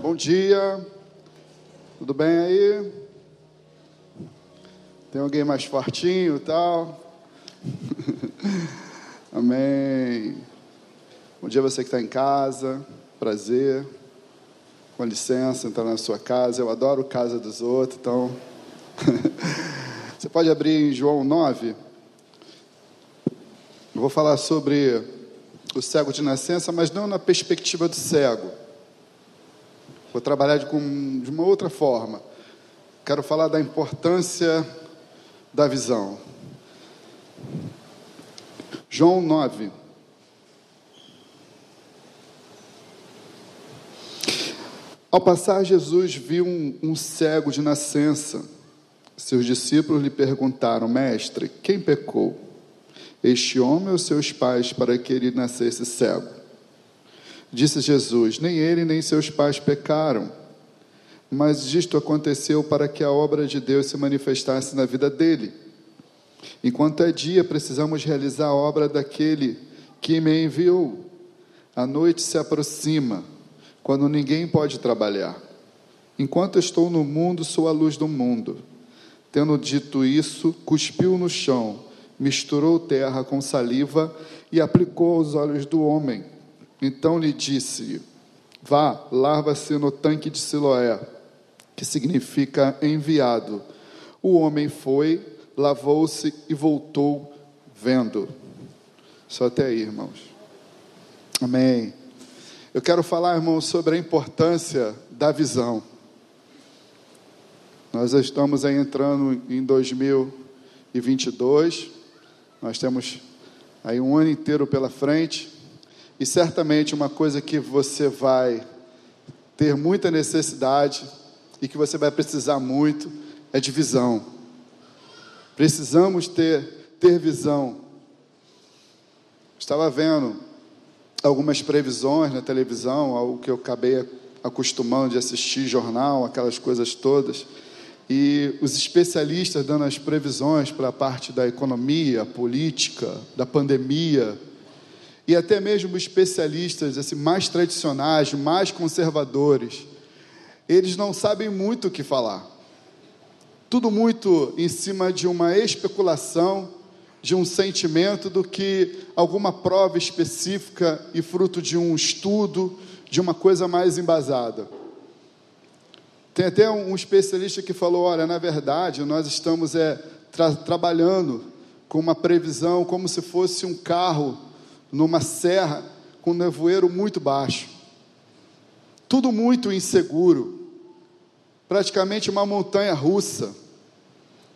Bom dia. Tudo bem aí? Tem alguém mais fortinho e tal? Amém. Bom dia você que está em casa. Prazer. Com licença, entrar na sua casa. Eu adoro casa dos outros, então. você pode abrir em João 9. Eu vou falar sobre o cego de nascença, mas não na perspectiva do cego. Vou trabalhar de, com, de uma outra forma. Quero falar da importância da visão. João 9. Ao passar, Jesus viu um, um, cego de nascença. Seus discípulos lhe perguntaram: Mestre, quem pecou? Este homem ou seus pais para que ele nascesse cego? Disse Jesus: Nem ele nem seus pais pecaram, mas isto aconteceu para que a obra de Deus se manifestasse na vida dele. Enquanto é dia, precisamos realizar a obra daquele que me enviou. A noite se aproxima, quando ninguém pode trabalhar. Enquanto estou no mundo, sou a luz do mundo. Tendo dito isso, cuspiu no chão, misturou terra com saliva e aplicou aos olhos do homem. Então lhe disse: Vá, lava-se no tanque de Siloé, que significa enviado. O homem foi, lavou-se e voltou vendo. Só até aí, irmãos. Amém. Eu quero falar, irmãos, sobre a importância da visão. Nós estamos aí entrando em 2022. Nós temos aí um ano inteiro pela frente. E certamente uma coisa que você vai ter muita necessidade e que você vai precisar muito é de visão. Precisamos ter, ter visão. Estava vendo algumas previsões na televisão, algo que eu acabei acostumando de assistir jornal, aquelas coisas todas. E os especialistas dando as previsões para a parte da economia, política, da pandemia, e até mesmo especialistas assim, mais tradicionais, mais conservadores, eles não sabem muito o que falar. Tudo muito em cima de uma especulação, de um sentimento do que alguma prova específica e fruto de um estudo, de uma coisa mais embasada. Tem até um especialista que falou: olha, na verdade, nós estamos é, tra trabalhando com uma previsão como se fosse um carro numa serra com nevoeiro muito baixo. Tudo muito inseguro. Praticamente uma montanha russa.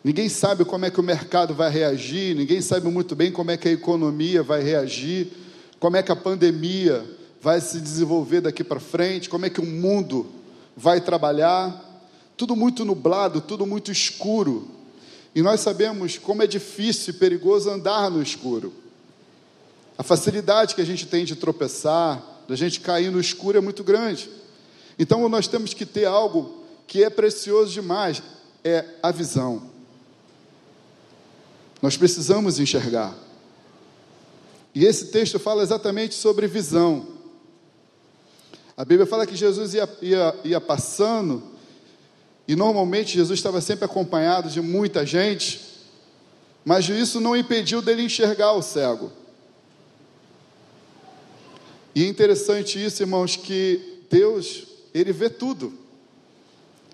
Ninguém sabe como é que o mercado vai reagir, ninguém sabe muito bem como é que a economia vai reagir, como é que a pandemia vai se desenvolver daqui para frente, como é que o mundo vai trabalhar. Tudo muito nublado, tudo muito escuro. E nós sabemos como é difícil e perigoso andar no escuro. A facilidade que a gente tem de tropeçar, da gente cair no escuro é muito grande. Então nós temos que ter algo que é precioso demais, é a visão. Nós precisamos enxergar. E esse texto fala exatamente sobre visão. A Bíblia fala que Jesus ia, ia, ia passando, e normalmente Jesus estava sempre acompanhado de muita gente, mas isso não impediu dele enxergar o cego. E é interessante isso, irmãos, que Deus, Ele vê tudo.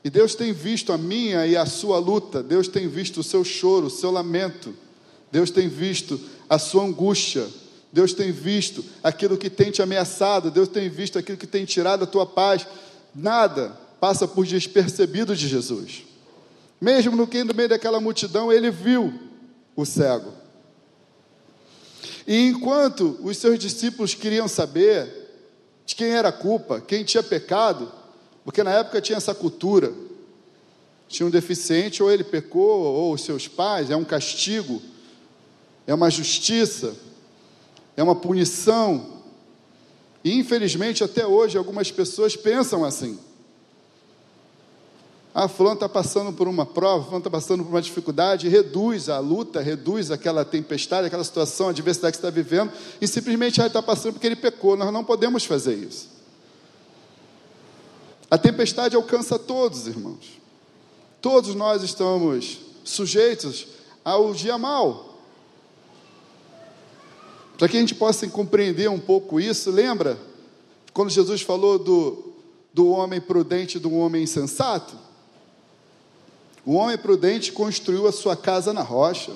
E Deus tem visto a minha e a sua luta, Deus tem visto o seu choro, o seu lamento, Deus tem visto a sua angústia, Deus tem visto aquilo que tem te ameaçado, Deus tem visto aquilo que tem tirado a tua paz. Nada passa por despercebido de Jesus. Mesmo no meio daquela multidão, ele viu o cego. E enquanto os seus discípulos queriam saber de quem era a culpa, quem tinha pecado, porque na época tinha essa cultura, tinha um deficiente, ou ele pecou, ou os seus pais, é um castigo, é uma justiça, é uma punição. E infelizmente até hoje algumas pessoas pensam assim. Ah, fulano está passando por uma prova, fulano está passando por uma dificuldade, reduz a luta, reduz aquela tempestade, aquela situação, a adversidade que está vivendo, e simplesmente ah, está passando porque ele pecou. Nós não podemos fazer isso. A tempestade alcança todos, irmãos. Todos nós estamos sujeitos ao dia mal. Para que a gente possa compreender um pouco isso, lembra quando Jesus falou do, do homem prudente e do homem insensato? O homem prudente construiu a sua casa na rocha,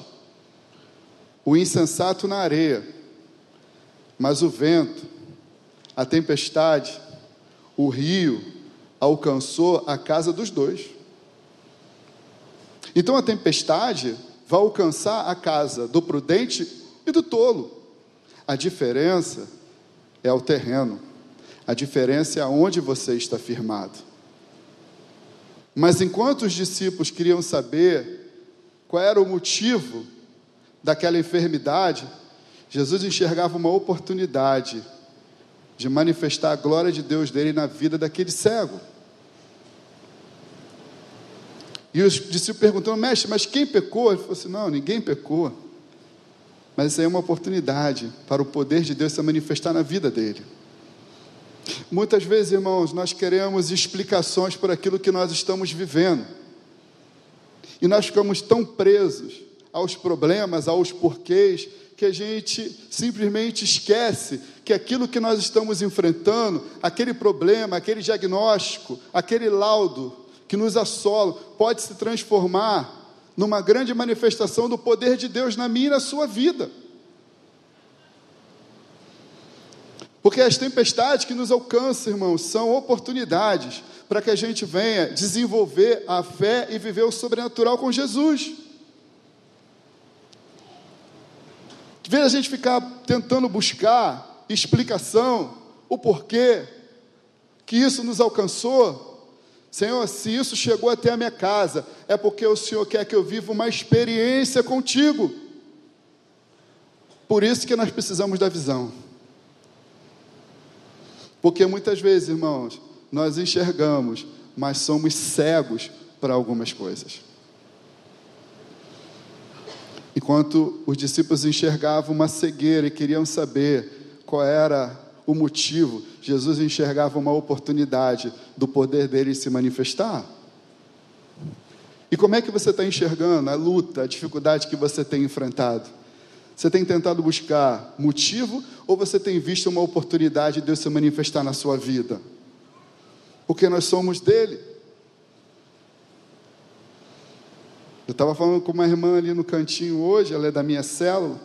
o insensato na areia. Mas o vento, a tempestade, o rio alcançou a casa dos dois. Então a tempestade vai alcançar a casa do prudente e do tolo. A diferença é o terreno. A diferença é aonde você está firmado. Mas enquanto os discípulos queriam saber qual era o motivo daquela enfermidade, Jesus enxergava uma oportunidade de manifestar a glória de Deus dele na vida daquele cego. E os discípulos perguntaram, mestre, mas quem pecou? Ele falou assim: não, ninguém pecou. Mas isso aí é uma oportunidade para o poder de Deus se manifestar na vida dele. Muitas vezes, irmãos, nós queremos explicações por aquilo que nós estamos vivendo. E nós ficamos tão presos aos problemas, aos porquês, que a gente simplesmente esquece que aquilo que nós estamos enfrentando, aquele problema, aquele diagnóstico, aquele laudo que nos assola, pode se transformar numa grande manifestação do poder de Deus na minha e na sua vida. Porque as tempestades que nos alcançam, irmãos, são oportunidades para que a gente venha desenvolver a fé e viver o sobrenatural com Jesus. De vez a gente ficar tentando buscar explicação, o porquê que isso nos alcançou, Senhor, se isso chegou até a minha casa, é porque o Senhor quer que eu viva uma experiência contigo. Por isso que nós precisamos da visão. Porque muitas vezes, irmãos, nós enxergamos, mas somos cegos para algumas coisas. Enquanto os discípulos enxergavam uma cegueira e queriam saber qual era o motivo, Jesus enxergava uma oportunidade do poder dele se manifestar. E como é que você está enxergando a luta, a dificuldade que você tem enfrentado? Você tem tentado buscar motivo ou você tem visto uma oportunidade de Deus se manifestar na sua vida? Porque nós somos dele. Eu estava falando com uma irmã ali no cantinho hoje, ela é da minha célula.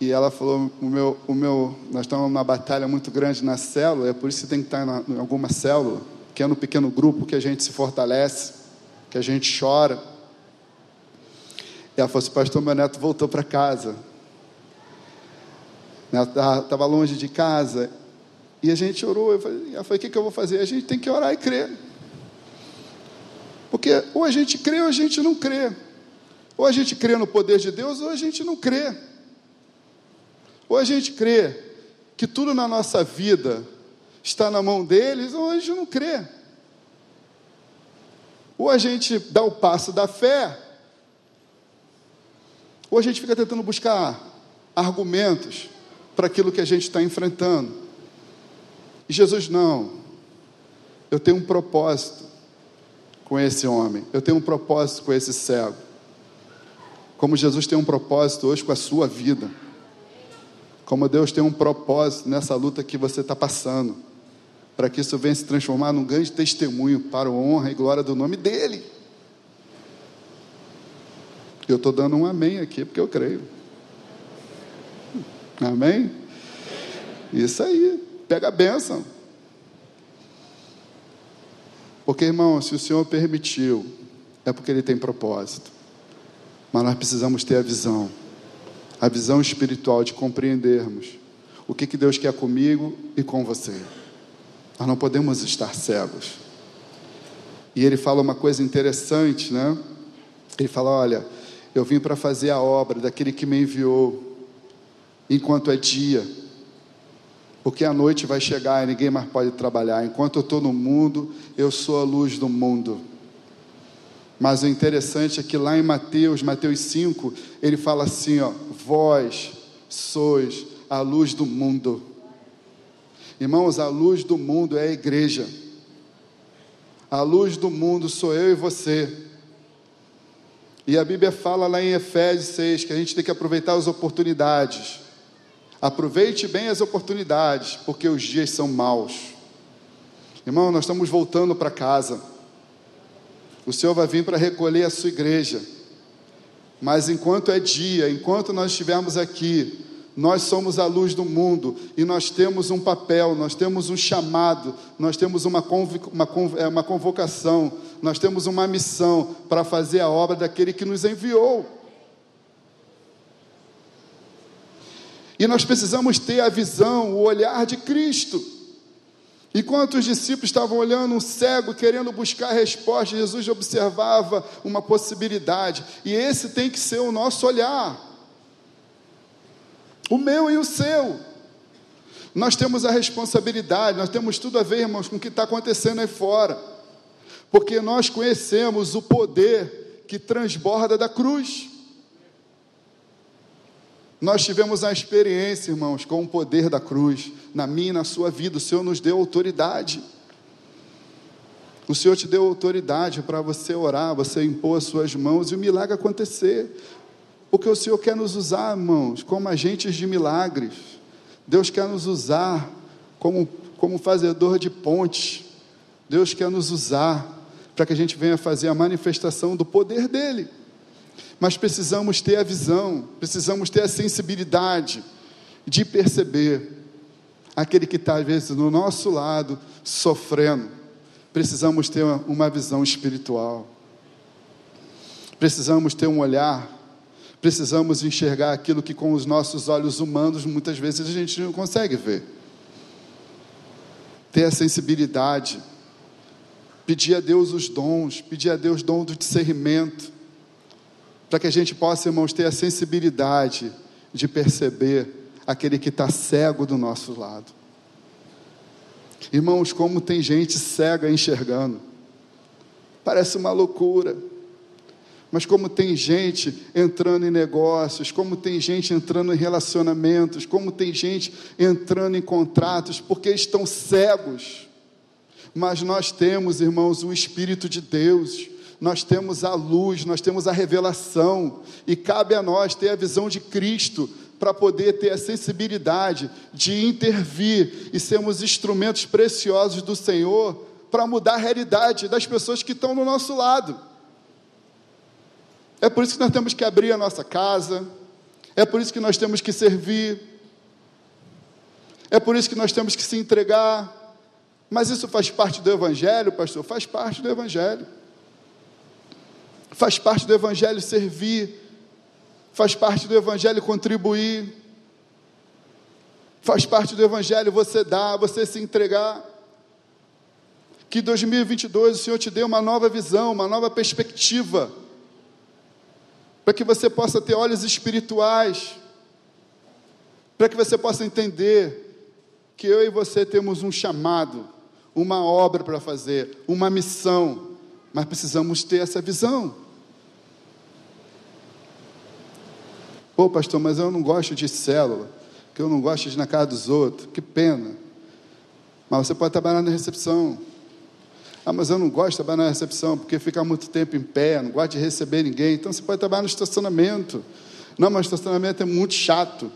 E ela falou: o meu, o meu, nós estamos numa batalha muito grande na célula, é por isso que tem que estar em alguma célula, que é no pequeno grupo que a gente se fortalece, que a gente chora e ela falou assim, pastor, meu neto voltou para casa. Estava longe de casa. E a gente orou. Eu falei, ela falou, o que, que eu vou fazer? A gente tem que orar e crer. Porque ou a gente crê ou a gente não crê. Ou a gente crê no poder de Deus ou a gente não crê. Ou a gente crê que tudo na nossa vida está na mão deles ou a gente não crê. Ou a gente dá o passo da fé ou a gente fica tentando buscar argumentos para aquilo que a gente está enfrentando. E Jesus, não. Eu tenho um propósito com esse homem. Eu tenho um propósito com esse cego. Como Jesus tem um propósito hoje com a sua vida. Como Deus tem um propósito nessa luta que você está passando. Para que isso venha se transformar num grande testemunho para a honra e glória do nome dEle. Eu estou dando um amém aqui porque eu creio. Amém? Isso aí, pega a bênção. Porque, irmão, se o Senhor permitiu, é porque Ele tem propósito. Mas nós precisamos ter a visão, a visão espiritual de compreendermos o que, que Deus quer comigo e com você. Nós não podemos estar cegos. E ele fala uma coisa interessante, né? Ele fala: olha, eu vim para fazer a obra daquele que me enviou, enquanto é dia, porque a noite vai chegar e ninguém mais pode trabalhar. Enquanto eu estou no mundo, eu sou a luz do mundo. Mas o interessante é que lá em Mateus, Mateus 5, ele fala assim: ó, vós sois a luz do mundo. Irmãos, a luz do mundo é a igreja. A luz do mundo sou eu e você. E a Bíblia fala lá em Efésios 6 que a gente tem que aproveitar as oportunidades. Aproveite bem as oportunidades, porque os dias são maus. Irmão, nós estamos voltando para casa. O Senhor vai vir para recolher a sua igreja. Mas enquanto é dia, enquanto nós estivermos aqui, nós somos a luz do mundo e nós temos um papel, nós temos um chamado, nós temos uma, uma, é, uma convocação, nós temos uma missão para fazer a obra daquele que nos enviou. E nós precisamos ter a visão, o olhar de Cristo. Enquanto os discípulos estavam olhando um cego, querendo buscar resposta, Jesus observava uma possibilidade, e esse tem que ser o nosso olhar, o meu e o seu. Nós temos a responsabilidade, nós temos tudo a ver, irmãos, com o que está acontecendo aí fora, porque nós conhecemos o poder que transborda da cruz. Nós tivemos a experiência, irmãos, com o poder da cruz, na minha e na sua vida. O Senhor nos deu autoridade. O Senhor te deu autoridade para você orar, você impor as suas mãos e o milagre acontecer. Porque o Senhor quer nos usar, irmãos, como agentes de milagres. Deus quer nos usar como, como fazedor de pontes. Deus quer nos usar para que a gente venha fazer a manifestação do poder dEle mas precisamos ter a visão, precisamos ter a sensibilidade de perceber aquele que está, às vezes, no nosso lado, sofrendo. Precisamos ter uma visão espiritual, precisamos ter um olhar, precisamos enxergar aquilo que com os nossos olhos humanos muitas vezes a gente não consegue ver. Ter a sensibilidade, pedir a Deus os dons, pedir a Deus dom do discernimento, para que a gente possa, irmãos, ter a sensibilidade de perceber aquele que está cego do nosso lado. Irmãos, como tem gente cega enxergando, parece uma loucura. Mas como tem gente entrando em negócios, como tem gente entrando em relacionamentos, como tem gente entrando em contratos, porque estão cegos. Mas nós temos, irmãos, o Espírito de Deus nós temos a luz, nós temos a revelação, e cabe a nós ter a visão de Cristo para poder ter a sensibilidade de intervir e sermos instrumentos preciosos do Senhor para mudar a realidade das pessoas que estão no nosso lado. É por isso que nós temos que abrir a nossa casa, é por isso que nós temos que servir, é por isso que nós temos que se entregar. Mas isso faz parte do Evangelho, pastor? Faz parte do Evangelho. Faz parte do Evangelho servir, faz parte do Evangelho contribuir, faz parte do Evangelho você dar, você se entregar. Que 2022 o Senhor te dê uma nova visão, uma nova perspectiva, para que você possa ter olhos espirituais, para que você possa entender que eu e você temos um chamado, uma obra para fazer, uma missão, mas precisamos ter essa visão. Pô, pastor, mas eu não gosto de célula, que eu não gosto de ir na casa dos outros. Que pena. Mas você pode trabalhar na recepção. Ah, mas eu não gosto de trabalhar na recepção, porque fica muito tempo em pé, não gosto de receber ninguém. Então você pode trabalhar no estacionamento. Não, mas o estacionamento é muito chato.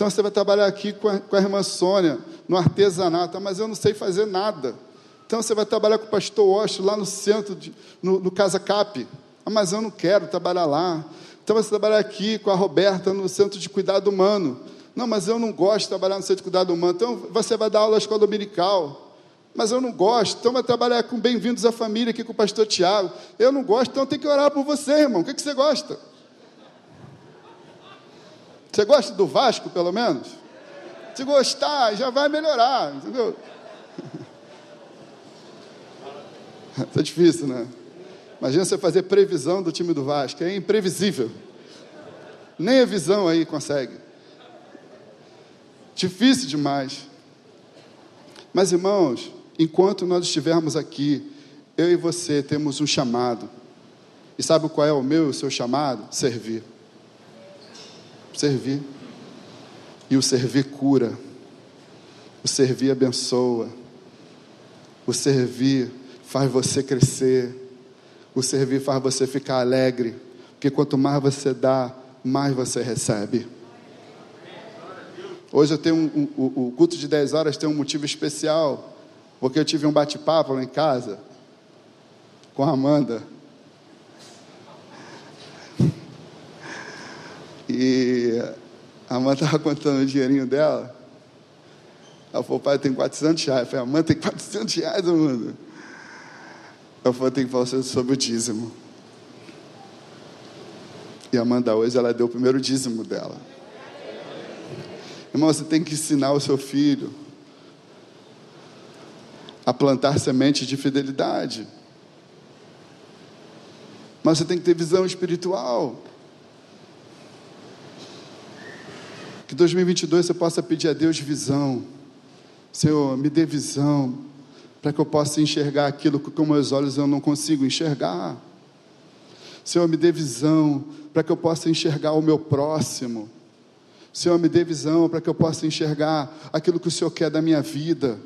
Então você vai trabalhar aqui com a, com a irmã Sônia, no artesanato. Mas eu não sei fazer nada. Então você vai trabalhar com o pastor Osto lá no centro, de, no, no Casa Cap. Ah, mas eu não quero trabalhar lá. Então você trabalha aqui com a Roberta no Centro de Cuidado Humano. Não, mas eu não gosto de trabalhar no Centro de Cuidado Humano. Então você vai dar aula na escola dominical. Mas eu não gosto. Então vai trabalhar com Bem-vindos à Família aqui com o pastor Tiago. Eu não gosto, então tem que orar por você, irmão. O que, que você gosta? Você gosta do Vasco, pelo menos? Se gostar, já vai melhorar, entendeu? Está difícil, né? Imagina você fazer previsão do time do Vasco, é imprevisível. Nem a visão aí consegue. Difícil demais. Mas irmãos, enquanto nós estivermos aqui, eu e você temos um chamado. E sabe qual é o meu e o seu chamado? Servir. Servir. E o servir cura. O servir abençoa. O servir faz você crescer. O servir faz você ficar alegre. Porque quanto mais você dá, mais você recebe. Hoje eu tenho um, um, o, culto de 10 horas tem um motivo especial, porque eu tive um bate-papo lá em casa com a Amanda. E a Amanda estava contando o dinheirinho dela. Ela falou, pai, tem 400 reais. Eu falei, Amanda, tem 400 reais, Amanda. Eu falei, tem que falar sobre o dízimo. E a Amanda hoje, ela deu o primeiro dízimo dela. Irmão, você tem que ensinar o seu filho a plantar sementes de fidelidade. Mas você tem que ter visão espiritual. Que 2022 você possa pedir a Deus visão. Senhor, me dê visão para que eu possa enxergar aquilo que com meus olhos eu não consigo enxergar. Senhor, me dê visão para que eu possa enxergar o meu próximo. Senhor, me dê visão para que eu possa enxergar aquilo que o Senhor quer da minha vida.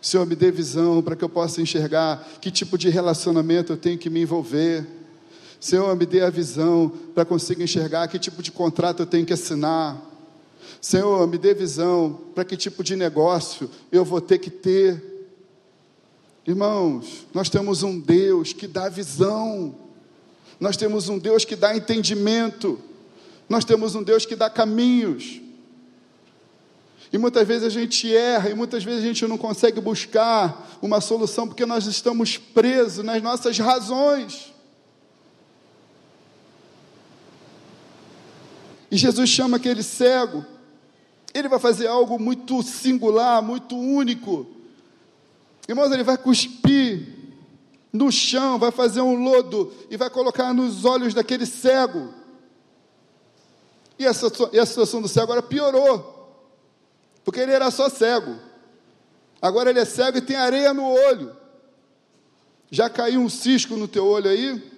Senhor, me dê visão para que eu possa enxergar que tipo de relacionamento eu tenho que me envolver. Senhor, me dê a visão para conseguir enxergar que tipo de contrato eu tenho que assinar. Senhor, me dê visão para que tipo de negócio eu vou ter que ter. Irmãos, nós temos um Deus que dá visão, nós temos um Deus que dá entendimento. Nós temos um Deus que dá caminhos. E muitas vezes a gente erra, e muitas vezes a gente não consegue buscar uma solução porque nós estamos presos nas nossas razões. E Jesus chama aquele cego, ele vai fazer algo muito singular, muito único. Irmãos, ele vai cuspir no chão, vai fazer um lodo e vai colocar nos olhos daquele cego. E, essa, e a situação do cego agora piorou, porque ele era só cego. Agora ele é cego e tem areia no olho. Já caiu um cisco no teu olho aí?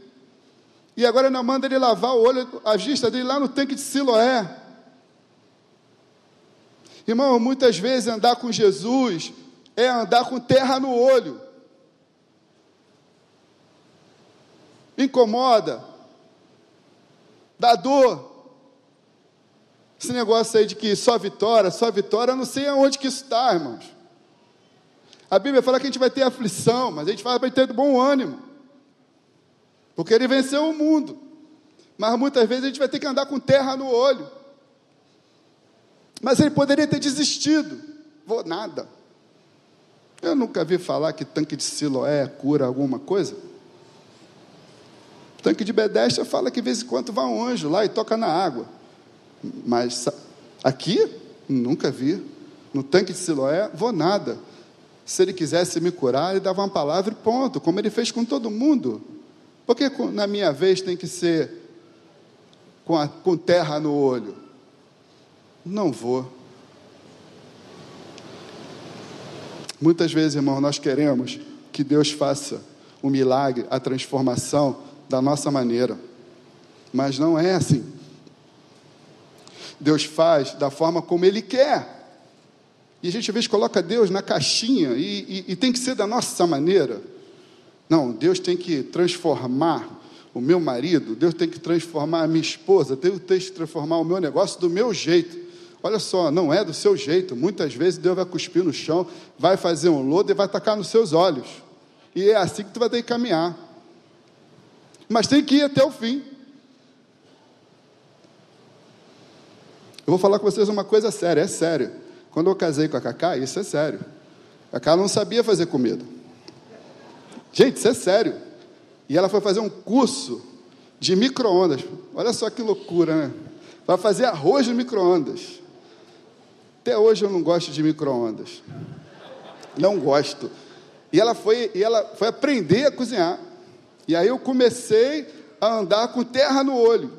E agora não manda ele lavar o olho, a vista dele lá no tanque de Siloé. Irmão, muitas vezes andar com Jesus é andar com terra no olho. Incomoda, dá dor, esse negócio aí de que só vitória, só vitória, eu não sei aonde que isso está, irmãos. A Bíblia fala que a gente vai ter aflição, mas a gente vai ter bom ânimo. Porque ele venceu o mundo. Mas muitas vezes a gente vai ter que andar com terra no olho. Mas ele poderia ter desistido. Vou nada. Eu nunca vi falar que tanque de Siloé cura alguma coisa. Tanque de Bedestra fala que de vez em quando vai um anjo lá e toca na água. Mas aqui, nunca vi. No tanque de Siloé, vou nada. Se ele quisesse me curar, ele dava uma palavra e ponto, como ele fez com todo mundo. Porque na minha vez tem que ser com, a, com terra no olho? Não vou. Muitas vezes, irmão, nós queremos que Deus faça o milagre, a transformação da nossa maneira. Mas não é assim. Deus faz da forma como Ele quer. E a gente às vezes coloca Deus na caixinha e, e, e tem que ser da nossa maneira. Não, Deus tem que transformar o meu marido, Deus tem que transformar a minha esposa, Deus tem que transformar o meu negócio do meu jeito. Olha só, não é do seu jeito. Muitas vezes Deus vai cuspir no chão, vai fazer um lodo e vai tacar nos seus olhos. E é assim que tu vai ter que caminhar. Mas tem que ir até o fim. Eu vou falar com vocês uma coisa séria, é sério. Quando eu casei com a Cacá, isso é sério. A Cacá não sabia fazer comida. Gente, isso é sério. E ela foi fazer um curso de micro-ondas. Olha só que loucura, né? Vai fazer arroz de micro-ondas. Até hoje eu não gosto de micro-ondas. Não gosto. E ela foi, e ela foi aprender a cozinhar. E aí eu comecei a andar com terra no olho.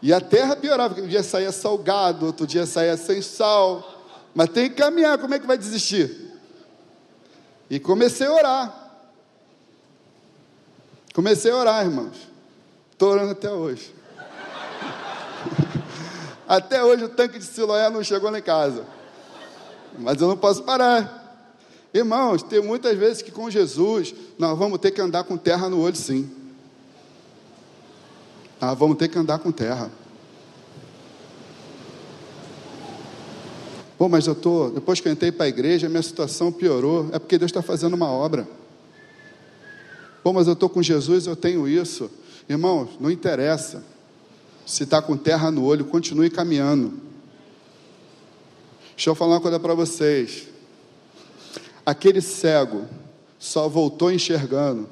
E a terra piorava, porque um dia saía salgado, outro dia saía sem sal. Mas tem que caminhar, como é que vai desistir? E comecei a orar. Comecei a orar, irmãos. Estou orando até hoje. Até hoje o tanque de Siloé não chegou lá em casa. Mas eu não posso parar. Irmãos, tem muitas vezes que com Jesus nós vamos ter que andar com terra no olho, sim. Nós vamos ter que andar com terra. Pô, mas eu tô, depois que eu entrei para a igreja, minha situação piorou. É porque Deus está fazendo uma obra. Pô, mas eu estou com Jesus, eu tenho isso. Irmãos, não interessa. Se está com terra no olho, continue caminhando. Deixa eu falar uma coisa para vocês. Aquele cego só voltou enxergando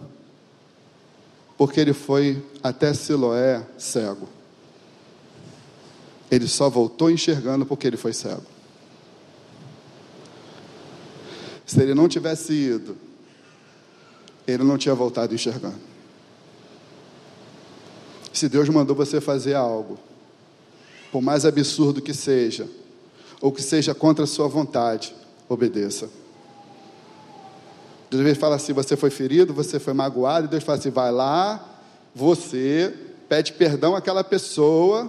porque ele foi até Siloé cego. Ele só voltou enxergando porque ele foi cego. Se ele não tivesse ido, ele não tinha voltado enxergando. Se Deus mandou você fazer algo, por mais absurdo que seja, ou que seja contra a sua vontade, obedeça. Deus fala assim: você foi ferido, você foi magoado, e Deus fala assim: vai lá, você pede perdão àquela pessoa,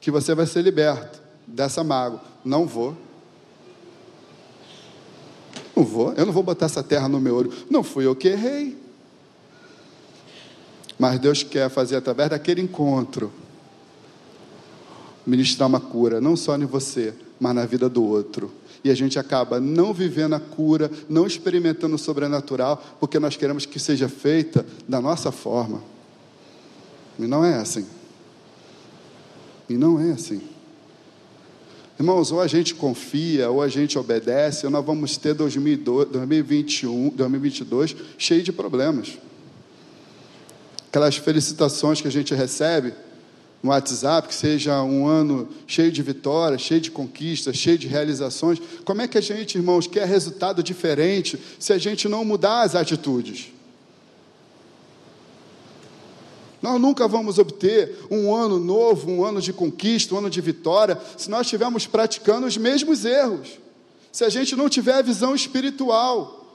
que você vai ser liberto dessa mágoa. Não vou. Não vou, eu não vou botar essa terra no meu olho. Não fui eu que errei. Mas Deus quer fazer através daquele encontro ministrar uma cura, não só em você, mas na vida do outro. E a gente acaba não vivendo a cura, não experimentando o sobrenatural, porque nós queremos que seja feita da nossa forma. E não é assim. E não é assim. Irmãos, ou a gente confia, ou a gente obedece, ou nós vamos ter 2021, 2022 cheio de problemas. Aquelas felicitações que a gente recebe no WhatsApp, que seja um ano cheio de vitórias, cheio de conquistas, cheio de realizações. Como é que a gente, irmãos, quer resultado diferente se a gente não mudar as atitudes? Nós nunca vamos obter um ano novo, um ano de conquista, um ano de vitória, se nós estivermos praticando os mesmos erros. Se a gente não tiver a visão espiritual,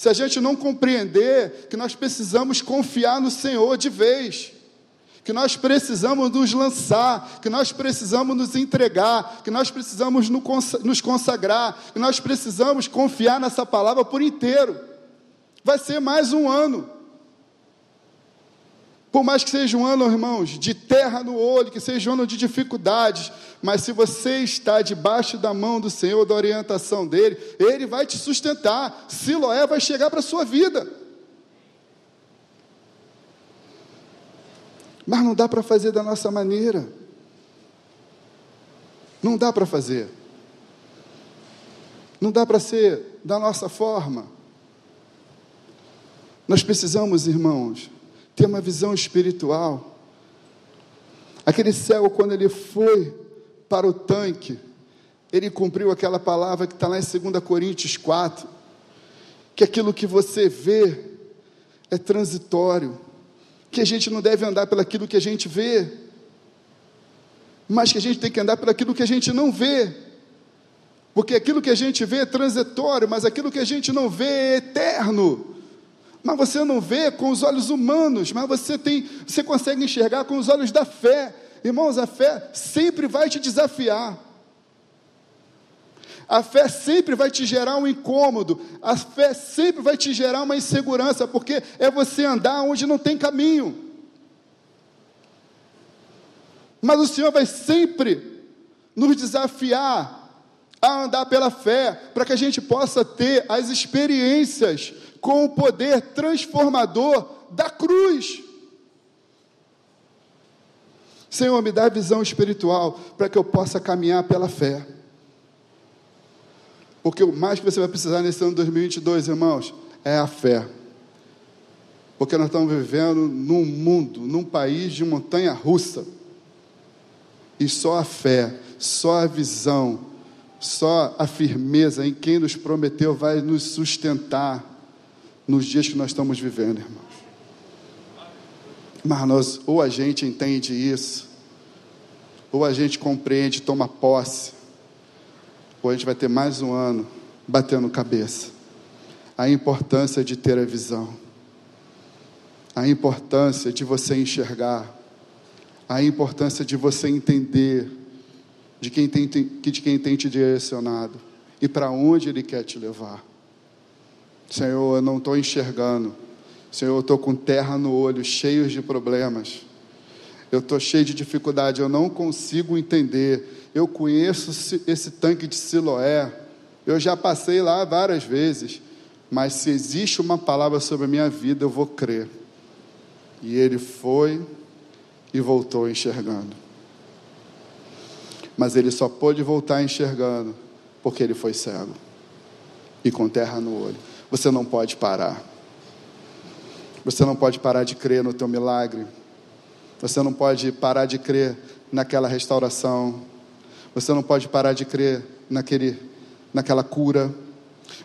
se a gente não compreender que nós precisamos confiar no Senhor de vez, que nós precisamos nos lançar, que nós precisamos nos entregar, que nós precisamos nos consagrar, que nós precisamos confiar nessa palavra por inteiro. Vai ser mais um ano. Por mais que seja um ano, irmãos, de terra no olho, que seja um ano de dificuldades, mas se você está debaixo da mão do Senhor, da orientação dele, ele vai te sustentar. Siloé vai chegar para a sua vida. Mas não dá para fazer da nossa maneira. Não dá para fazer. Não dá para ser da nossa forma. Nós precisamos, irmãos, ter uma visão espiritual. Aquele cego, quando ele foi para o tanque, ele cumpriu aquela palavra que está lá em 2 Coríntios 4, que aquilo que você vê é transitório, que a gente não deve andar pelaquilo que a gente vê, mas que a gente tem que andar pelaquilo que a gente não vê, porque aquilo que a gente vê é transitório, mas aquilo que a gente não vê é eterno mas você não vê com os olhos humanos, mas você tem, você consegue enxergar com os olhos da fé. Irmãos, a fé sempre vai te desafiar. A fé sempre vai te gerar um incômodo, a fé sempre vai te gerar uma insegurança, porque é você andar onde não tem caminho. Mas o Senhor vai sempre nos desafiar a andar pela fé, para que a gente possa ter as experiências com o poder transformador da cruz. Senhor, me dá visão espiritual para que eu possa caminhar pela fé. Porque o mais que você vai precisar nesse ano 2022, irmãos, é a fé. Porque nós estamos vivendo num mundo, num país de montanha russa. E só a fé, só a visão, só a firmeza em quem nos prometeu vai nos sustentar nos dias que nós estamos vivendo, irmãos. Mas nós, ou a gente entende isso, ou a gente compreende, toma posse, ou a gente vai ter mais um ano batendo cabeça. A importância de ter a visão, a importância de você enxergar, a importância de você entender de quem tem, de quem tem te direcionado e para onde Ele quer te levar. Senhor, eu não estou enxergando. Senhor, eu estou com terra no olho, cheio de problemas. Eu estou cheio de dificuldade, eu não consigo entender. Eu conheço esse tanque de Siloé, eu já passei lá várias vezes, mas se existe uma palavra sobre a minha vida, eu vou crer. E ele foi e voltou enxergando. Mas ele só pôde voltar enxergando porque ele foi cego e com terra no olho. Você não pode parar. Você não pode parar de crer no teu milagre. Você não pode parar de crer naquela restauração. Você não pode parar de crer naquele, naquela cura.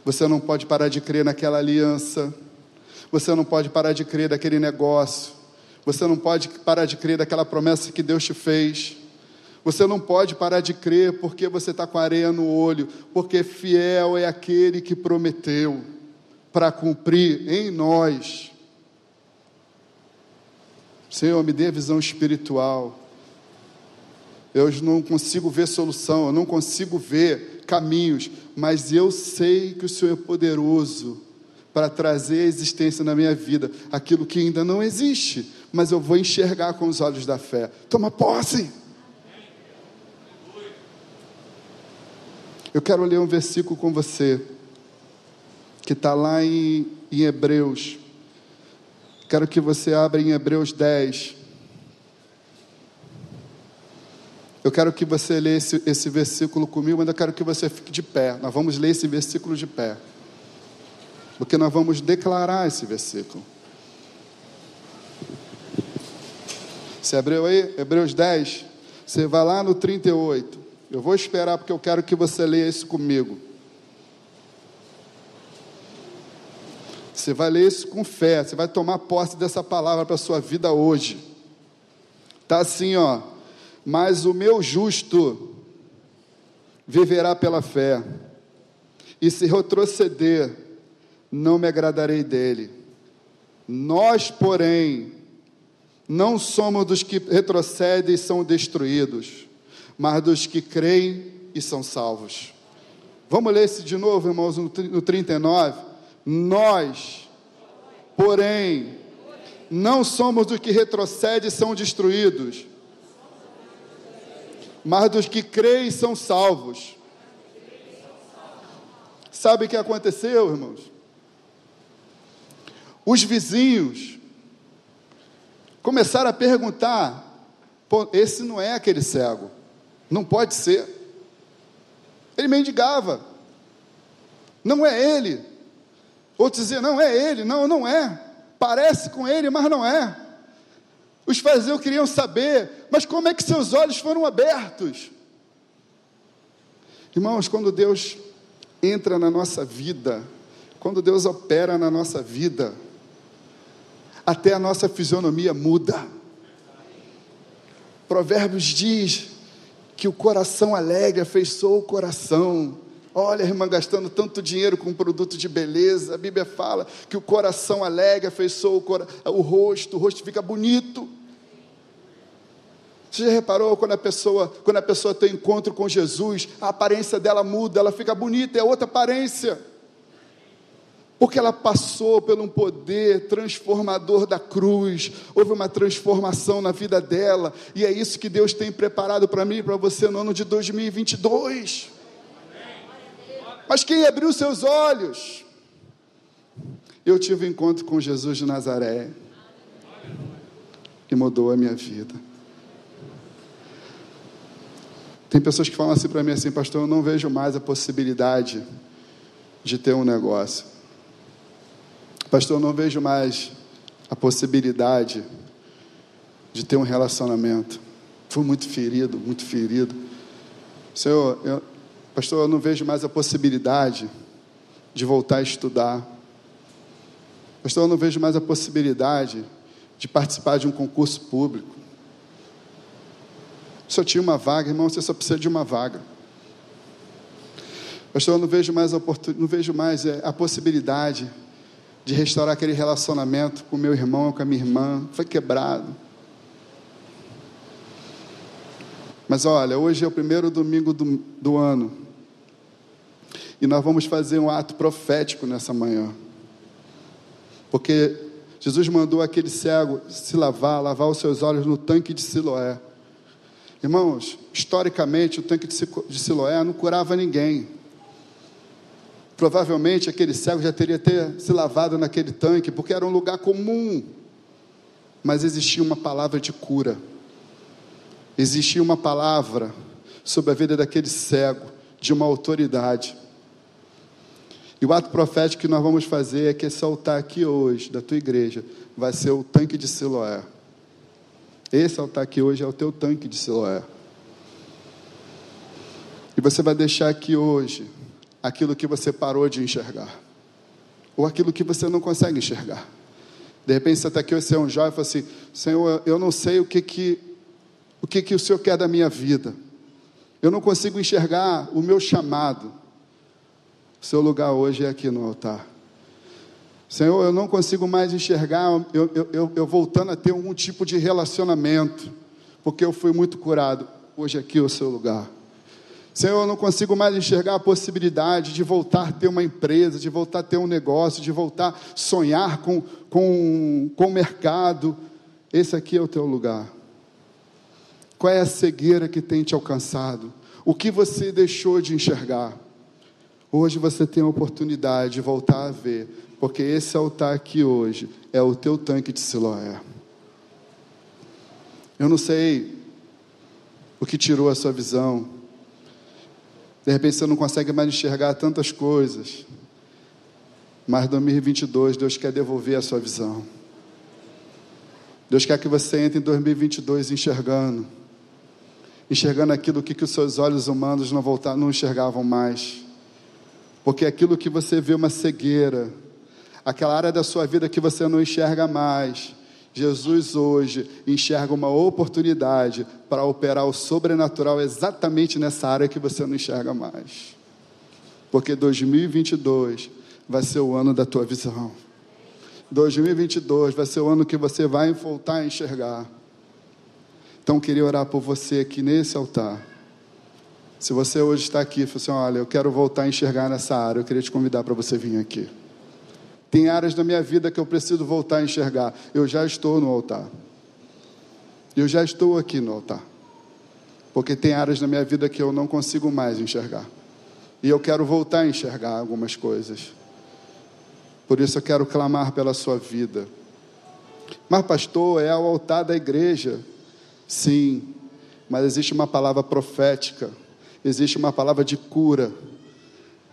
Você não pode parar de crer naquela aliança. Você não pode parar de crer naquele negócio. Você não pode parar de crer naquela promessa que Deus te fez. Você não pode parar de crer porque você está com areia no olho, porque fiel é aquele que prometeu para cumprir em nós. Senhor, me dê visão espiritual. Eu não consigo ver solução, eu não consigo ver caminhos, mas eu sei que o Senhor é poderoso para trazer à existência na minha vida aquilo que ainda não existe, mas eu vou enxergar com os olhos da fé. Toma posse. Eu quero ler um versículo com você, que está lá em, em Hebreus. Quero que você abra em Hebreus 10. Eu quero que você leia esse, esse versículo comigo, mas eu quero que você fique de pé. Nós vamos ler esse versículo de pé. Porque nós vamos declarar esse versículo. Você abriu aí? Hebreus 10. Você vai lá no 38. Eu vou esperar porque eu quero que você leia isso comigo. Você vai ler isso com fé, você vai tomar posse dessa palavra para a sua vida hoje. Tá assim, ó. Mas o meu justo viverá pela fé. E se retroceder, não me agradarei dele. Nós, porém, não somos dos que retrocedem e são destruídos, mas dos que creem e são salvos. Vamos ler esse de novo, irmãos, no 39. Nós, porém, não somos dos que retrocedem e são destruídos, mas dos que creem e são salvos. Sabe o que aconteceu, irmãos? Os vizinhos começaram a perguntar: esse não é aquele cego, não pode ser. Ele mendigava, não é ele. Outros diziam, não é ele, não, não é. Parece com ele, mas não é. Os fariseus queriam saber, mas como é que seus olhos foram abertos? Irmãos, quando Deus entra na nossa vida, quando Deus opera na nossa vida, até a nossa fisionomia muda. Provérbios diz que o coração alegre afeiçoa o coração, Olha, irmã gastando tanto dinheiro com produto de beleza. A Bíblia fala que o coração alegre afeiçoa o, o rosto, o rosto fica bonito. Você já reparou quando a pessoa, quando a pessoa tem encontro com Jesus, a aparência dela muda, ela fica bonita, é outra aparência. Porque ela passou por um poder transformador da cruz, houve uma transformação na vida dela, e é isso que Deus tem preparado para mim e para você no ano de 2022. Mas quem abriu seus olhos? Eu tive um encontro com Jesus de Nazaré e mudou a minha vida. Tem pessoas que falam assim para mim assim, pastor, eu não vejo mais a possibilidade de ter um negócio. Pastor, eu não vejo mais a possibilidade de ter um relacionamento. Fui muito ferido, muito ferido. Senhor, eu, Pastor, eu não vejo mais a possibilidade de voltar a estudar. Pastor, eu não vejo mais a possibilidade de participar de um concurso público. Só tinha uma vaga, irmão, você só precisa de uma vaga. Pastor, eu não vejo mais a, não vejo mais é, a possibilidade de restaurar aquele relacionamento com meu irmão, com a minha irmã. Foi quebrado. Mas olha, hoje é o primeiro domingo do, do ano. E nós vamos fazer um ato profético nessa manhã. Porque Jesus mandou aquele cego se lavar, lavar os seus olhos no tanque de Siloé. Irmãos, historicamente, o tanque de Siloé não curava ninguém. Provavelmente aquele cego já teria ter se lavado naquele tanque, porque era um lugar comum. Mas existia uma palavra de cura. Existia uma palavra sobre a vida daquele cego, de uma autoridade. E o ato profético que nós vamos fazer é que esse altar aqui hoje, da tua igreja, vai ser o tanque de Siloé. Esse altar aqui hoje é o teu tanque de Siloé. E você vai deixar aqui hoje aquilo que você parou de enxergar. Ou aquilo que você não consegue enxergar. De repente você está aqui, você é um jovem e fala assim, Senhor, eu não sei o que que, o que que o Senhor quer da minha vida. Eu não consigo enxergar o meu chamado. Seu lugar hoje é aqui no altar. Senhor, eu não consigo mais enxergar eu, eu, eu, eu voltando a ter algum tipo de relacionamento, porque eu fui muito curado. Hoje aqui é o seu lugar. Senhor, eu não consigo mais enxergar a possibilidade de voltar a ter uma empresa, de voltar a ter um negócio, de voltar a sonhar com, com, com o mercado. Esse aqui é o teu lugar. Qual é a cegueira que tem te alcançado? O que você deixou de enxergar? Hoje você tem a oportunidade de voltar a ver, porque esse altar aqui hoje é o teu tanque de Siloé. Eu não sei o que tirou a sua visão, de repente você não consegue mais enxergar tantas coisas. Mas 2022 Deus quer devolver a sua visão. Deus quer que você entre em 2022 enxergando, enxergando aquilo que, que os seus olhos humanos não voltar, não enxergavam mais. Porque aquilo que você vê uma cegueira, aquela área da sua vida que você não enxerga mais, Jesus hoje enxerga uma oportunidade para operar o sobrenatural exatamente nessa área que você não enxerga mais. Porque 2022 vai ser o ano da tua visão. 2022 vai ser o ano que você vai voltar a enxergar. Então, queria orar por você aqui nesse altar. Se você hoje está aqui e fala assim: Olha, eu quero voltar a enxergar nessa área, eu queria te convidar para você vir aqui. Tem áreas da minha vida que eu preciso voltar a enxergar. Eu já estou no altar. Eu já estou aqui no altar. Porque tem áreas da minha vida que eu não consigo mais enxergar. E eu quero voltar a enxergar algumas coisas. Por isso eu quero clamar pela sua vida. Mas, pastor, é ao altar da igreja. Sim, mas existe uma palavra profética, existe uma palavra de cura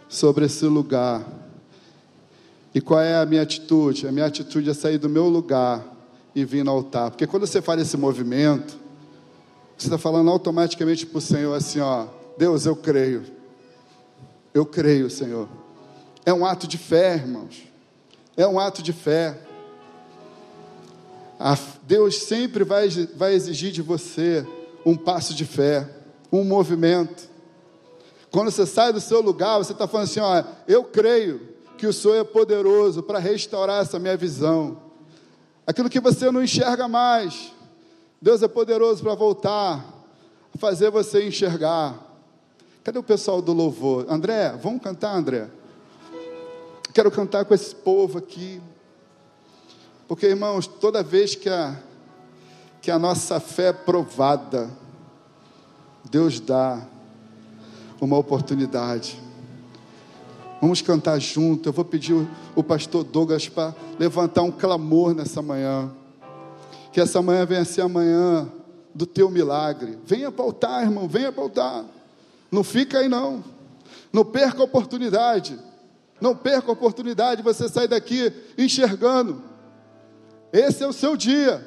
sobre esse lugar e qual é a minha atitude? A minha atitude é sair do meu lugar e vir no altar. Porque quando você faz esse movimento, você está falando automaticamente para o Senhor assim: ó, Deus, eu creio. Eu creio, Senhor. É um ato de fé, irmãos. É um ato de fé. Deus sempre vai, vai exigir de você um passo de fé, um movimento. Quando você sai do seu lugar, você está falando assim: ó, eu creio que o Senhor é poderoso para restaurar essa minha visão. Aquilo que você não enxerga mais, Deus é poderoso para voltar a fazer você enxergar. Cadê o pessoal do louvor? André, vamos cantar, André? Quero cantar com esse povo aqui. Porque, irmãos, toda vez que a, que a nossa fé é provada, Deus dá uma oportunidade. Vamos cantar junto. Eu vou pedir o, pastor Douglas para levantar um clamor nessa manhã. Que essa manhã venha ser a manhã do teu milagre. Venha pautar, irmão, venha pautar. Não fica aí não. Não perca a oportunidade. Não perca a oportunidade de você sair daqui enxergando. Esse é o seu dia.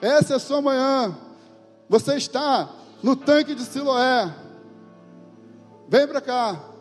Essa é a sua manhã. Você está no tanque de Siloé. Vem para cá.